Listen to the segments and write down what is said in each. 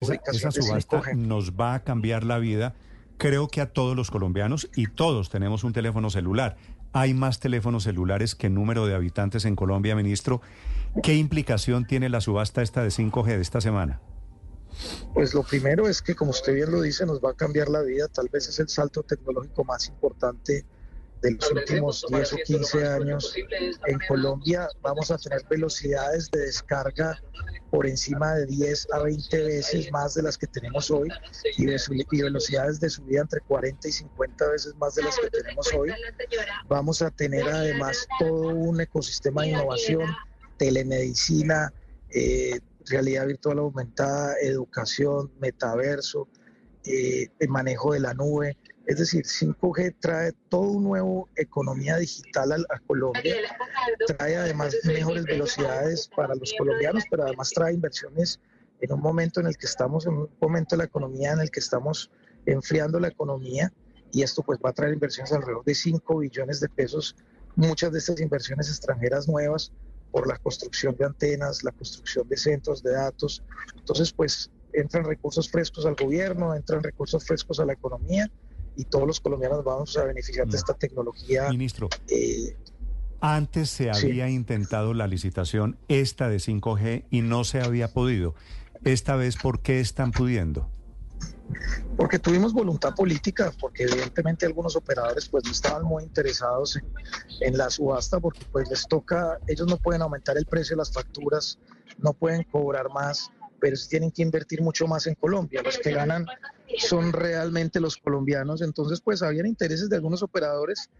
esa, esa subasta nos va a cambiar la vida. Creo que a todos los colombianos y todos tenemos un teléfono celular. Hay más teléfonos celulares que número de habitantes en Colombia, ministro. ¿Qué implicación tiene la subasta esta de 5G de esta semana? Pues lo primero es que, como usted bien lo dice, nos va a cambiar la vida. Tal vez es el salto tecnológico más importante de los últimos 10 o 15 años en Colombia vamos a tener velocidades de descarga por encima de 10 a 20 veces más de las que tenemos hoy y, velocidades de subida entre 40 y 50 veces más de las que tenemos hoy. Vamos a tener además todo un ecosistema de innovación, telemedicina, eh, realidad virtual aumentada, educación, metaverso, eh, el manejo de la nube. Es decir, 5G trae todo un nuevo economía digital a, Colombia, trae además mejores velocidades para los colombianos, pero además trae inversiones en un momento en el que estamos, en un momento de la economía en el que estamos enfriando la economía y esto pues va a traer inversiones alrededor de 5 billones de pesos, muchas de estas inversiones extranjeras nuevas por la construcción de antenas, la construcción de centros de datos. Entonces pues entran recursos frescos al gobierno, entran recursos frescos a la economía y todos los colombianos vamos a beneficiar de mm. esta tecnología. Ministro, eh, antes se había intentado la licitación esta de 5G y no se había podido. Esta vez, ¿por qué están pudiendo? Porque tuvimos voluntad política, porque evidentemente algunos operadores pues no estaban muy interesados en, en, la subasta, porque pues les toca, ellos no pueden aumentar el precio de las facturas, no pueden cobrar más, pero sí tienen que invertir mucho más en Colombia. Los que ganan son realmente los colombianos. Entonces, pues habían intereses de algunos operadores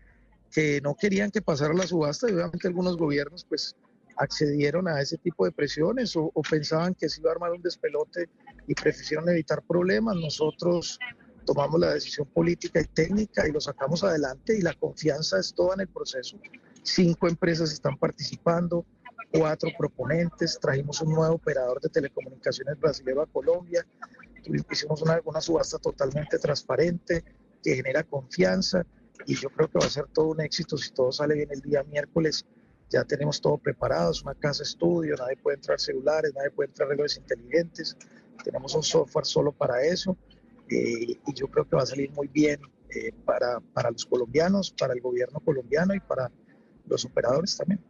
que no querían que pasara la subasta y obviamente algunos gobiernos pues accedieron a ese tipo de presiones o, pensaban que se iba a armar un despelote y prefirieron evitar problemas. Nosotros tomamos la decisión política y técnica y lo sacamos adelante y la confianza es toda en el proceso. Cinco empresas están participando, cuatro proponentes, trajimos un nuevo operador de telecomunicaciones brasileño a Colombia, hicimos una, una subasta totalmente transparente que genera confianza y yo creo que va a ser todo un éxito si todo sale bien el día miércoles. Ya tenemos todo preparado, es una casa estudio, nadie puede entrar celulares, nadie puede entrar relojes inteligentes, tenemos un software solo para eso eh, y yo creo que va a salir muy bien eh, para, para los colombianos, para el gobierno colombiano y para los operadores también.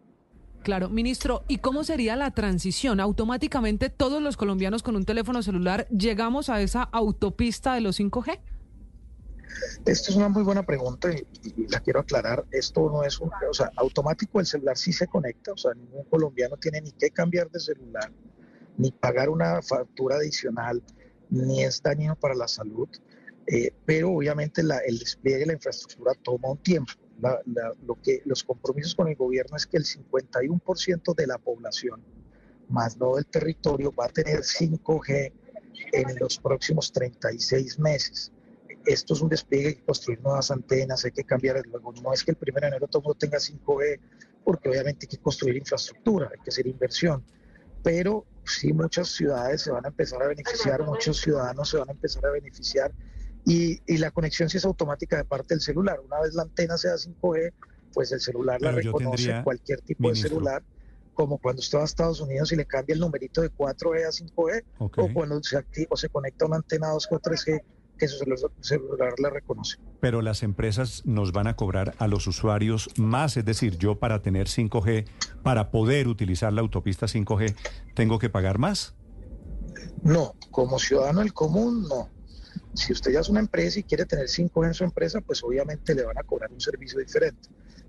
Claro, ministro, ¿y cómo sería la transición? ¿Automáticamente todos los colombianos con un teléfono celular llegamos a esa autopista de los 5G? Esto es una muy buena pregunta y, la quiero aclarar. Esto no es un, o sea, automático el celular sí se conecta, o sea, ningún colombiano tiene ni que cambiar de celular, ni pagar una factura adicional, ni es dañino para la salud, eh, pero obviamente el despliegue de la infraestructura toma un tiempo lo que, los compromisos con el gobierno es que el 51% de la población, más no del territorio, va a tener 5G en los próximos 36 meses. Esto es un despliegue, hay que construir nuevas antenas, hay que cambiar, luego no es que el 1 de enero todo el mundo tenga 5G, porque obviamente hay que construir infraestructura, hay que hacer inversión, pero sí muchas ciudades se van a empezar a beneficiar, muchos ciudadanos se van a empezar a beneficiar y, la conexión sí es automática de parte del celular. Una vez la antena sea 5G, pues el celular la reconoce, cualquier tipo de celular, como cuando usted va a Estados Unidos y le cambia el numerito de 4G a 5G, o cuando se, activa, o se conecta una antena 2 o 3G, que su celular la reconoce. Pero las empresas nos van a cobrar a los usuarios más, es decir, yo para tener 5G, para poder utilizar la autopista 5G, ¿tengo que pagar más? No, como ciudadano del común, no. Si usted ya es una empresa y quiere tener 5G en su empresa, pues obviamente le van a cobrar un servicio diferente.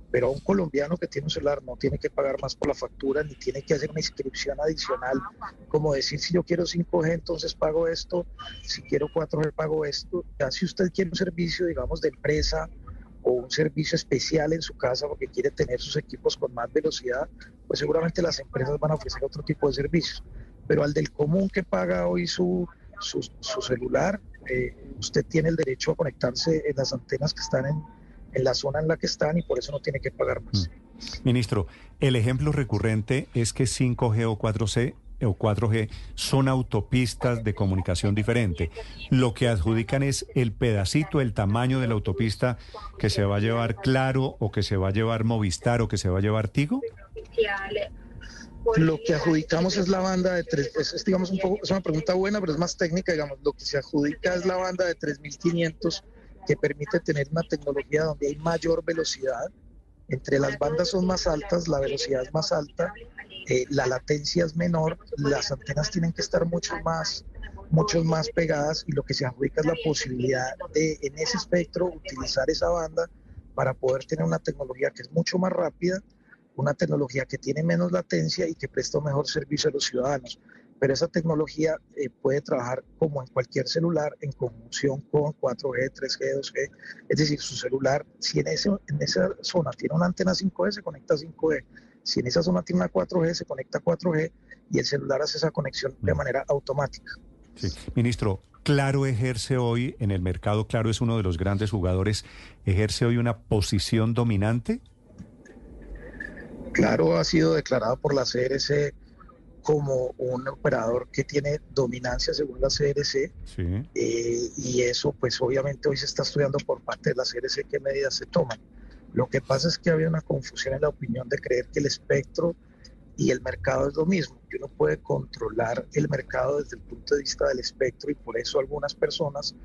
Pero a un colombiano que tiene un celular no tiene que pagar más por la factura ni tiene que hacer una inscripción adicional, como decir si yo quiero 5G entonces pago esto, si quiero 4G pago esto. Ya si usted quiere un servicio, digamos, de empresa o un servicio especial en su casa porque quiere tener sus equipos con más velocidad, pues seguramente las empresas van a ofrecer otro tipo de servicios. Pero al del común que paga hoy su, su, su celular, eh, usted tiene el derecho a conectarse en las antenas que están en, en, la zona en la que están y por eso no tiene que pagar más. Mm. Ministro, el ejemplo recurrente es que 5G o 4C o 4G son autopistas de comunicación diferente. Lo que adjudican es el pedacito, el tamaño de la autopista que se va a llevar Claro o que se va a llevar Movistar o que se va a llevar Tigo. Lo que adjudicamos es la banda de tres, es, digamos un poco, es una pregunta buena, pero es más técnica, digamos, lo que se adjudica es la banda de 3500 que permite tener una tecnología donde hay mayor velocidad. Entre las bandas son más altas, la velocidad es más alta, eh, la latencia es menor, las antenas tienen que estar mucho más, mucho más pegadas y lo que se adjudica es la posibilidad de en ese espectro utilizar esa banda para poder tener una tecnología que es mucho más rápida, una tecnología que tiene menos latencia y que presta un mejor servicio a los ciudadanos pero esa tecnología eh, puede trabajar como en cualquier celular en conjunción con 4G, 3G, 2G. Es decir, su celular, si en, ese, en esa zona tiene una antena 5G, se conecta a 5G. Si en esa zona tiene una 4G, se conecta a 4G y el celular hace esa conexión de mm. manera automática. Sí. Ministro, Claro ejerce hoy en el mercado, Claro es uno de los grandes jugadores, ejerce hoy una posición dominante. Claro ha sido declarado por la CRC como un operador que tiene dominancia según la CRC eh, y eso pues obviamente hoy se está estudiando por parte de la CRC qué medidas se toman. Lo que pasa es que había una confusión en la opinión de creer que el espectro y el mercado es lo mismo, que uno puede controlar el mercado desde el punto de vista del espectro y por eso algunas personas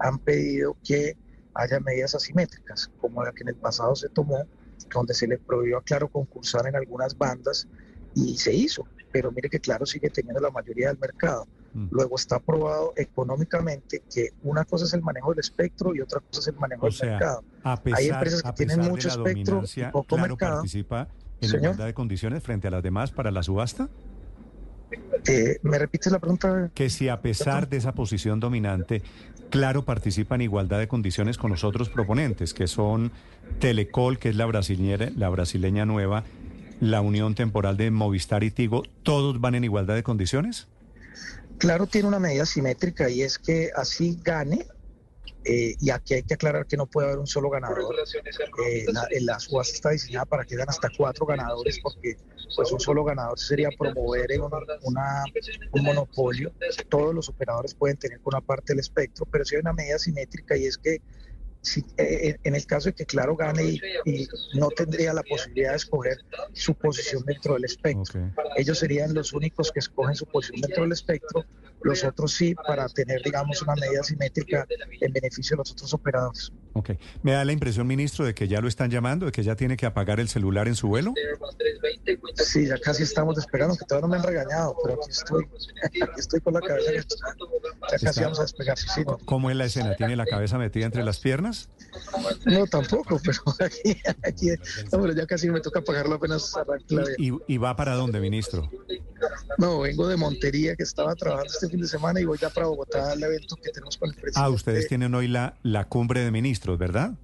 han pedido que haya medidas asimétricas, como la que en el pasado se tomó, donde se le prohibió a Claro concursar en algunas bandas y se hizo pero mire que claro sigue teniendo la mayoría del mercado. Mm. Luego está probado económicamente que una cosa es el manejo del espectro y otra cosa es el manejo del mercado. Hay empresas que tienen mucho espectro y poco mercado. participa en igualdad de condiciones frente a las demás para la subasta? Eh, ¿Me repites la pregunta? Que si a pesar de esa posición dominante, Claro participa en igualdad de condiciones con los otros proponentes, que son Telecol, que es la brasileña, la brasileña nueva, la unión temporal de Movistar y Tigo, ¿todos van en igualdad de condiciones? Claro, tiene una medida simétrica y es que así gane, eh, y aquí hay que aclarar que no puede haber un solo ganador. Eh, la, la, subasta está diseñada para que hagan hasta cuatro ganadores, porque pues un solo ganador sería promover una, un monopolio. Todos los operadores pueden tener una parte del espectro, pero si hay una medida simétrica y es que si, eh, eh, en el caso de que Claro gane y, no tendría la posibilidad de escoger su posición dentro del espectro. Ellos serían los únicos que escogen su posición dentro del espectro, los otros sí, para tener, digamos, una medida simétrica en beneficio de los otros operadores. Ok. Me da la impresión, ministro, de que ya lo están llamando, de que ya tiene que apagar el celular en su vuelo. Sí, ya casi estamos esperando, que todavía no me han regañado, pero aquí estoy, estoy con la cabeza. Ya casi vamos a despegar. Sí, ¿Cómo es la escena? ¿Tiene la cabeza metida entre las piernas? No, tampoco, pero aquí, aquí ya casi me toca pagarlo apenas ¿Y, ¿Y va para dónde, ministro? No, vengo de Montería, que estaba trabajando este fin de semana, y voy ya para Bogotá al evento que tenemos con el presidente. Ah, ustedes tienen hoy la, la cumbre de ministros, ¿verdad?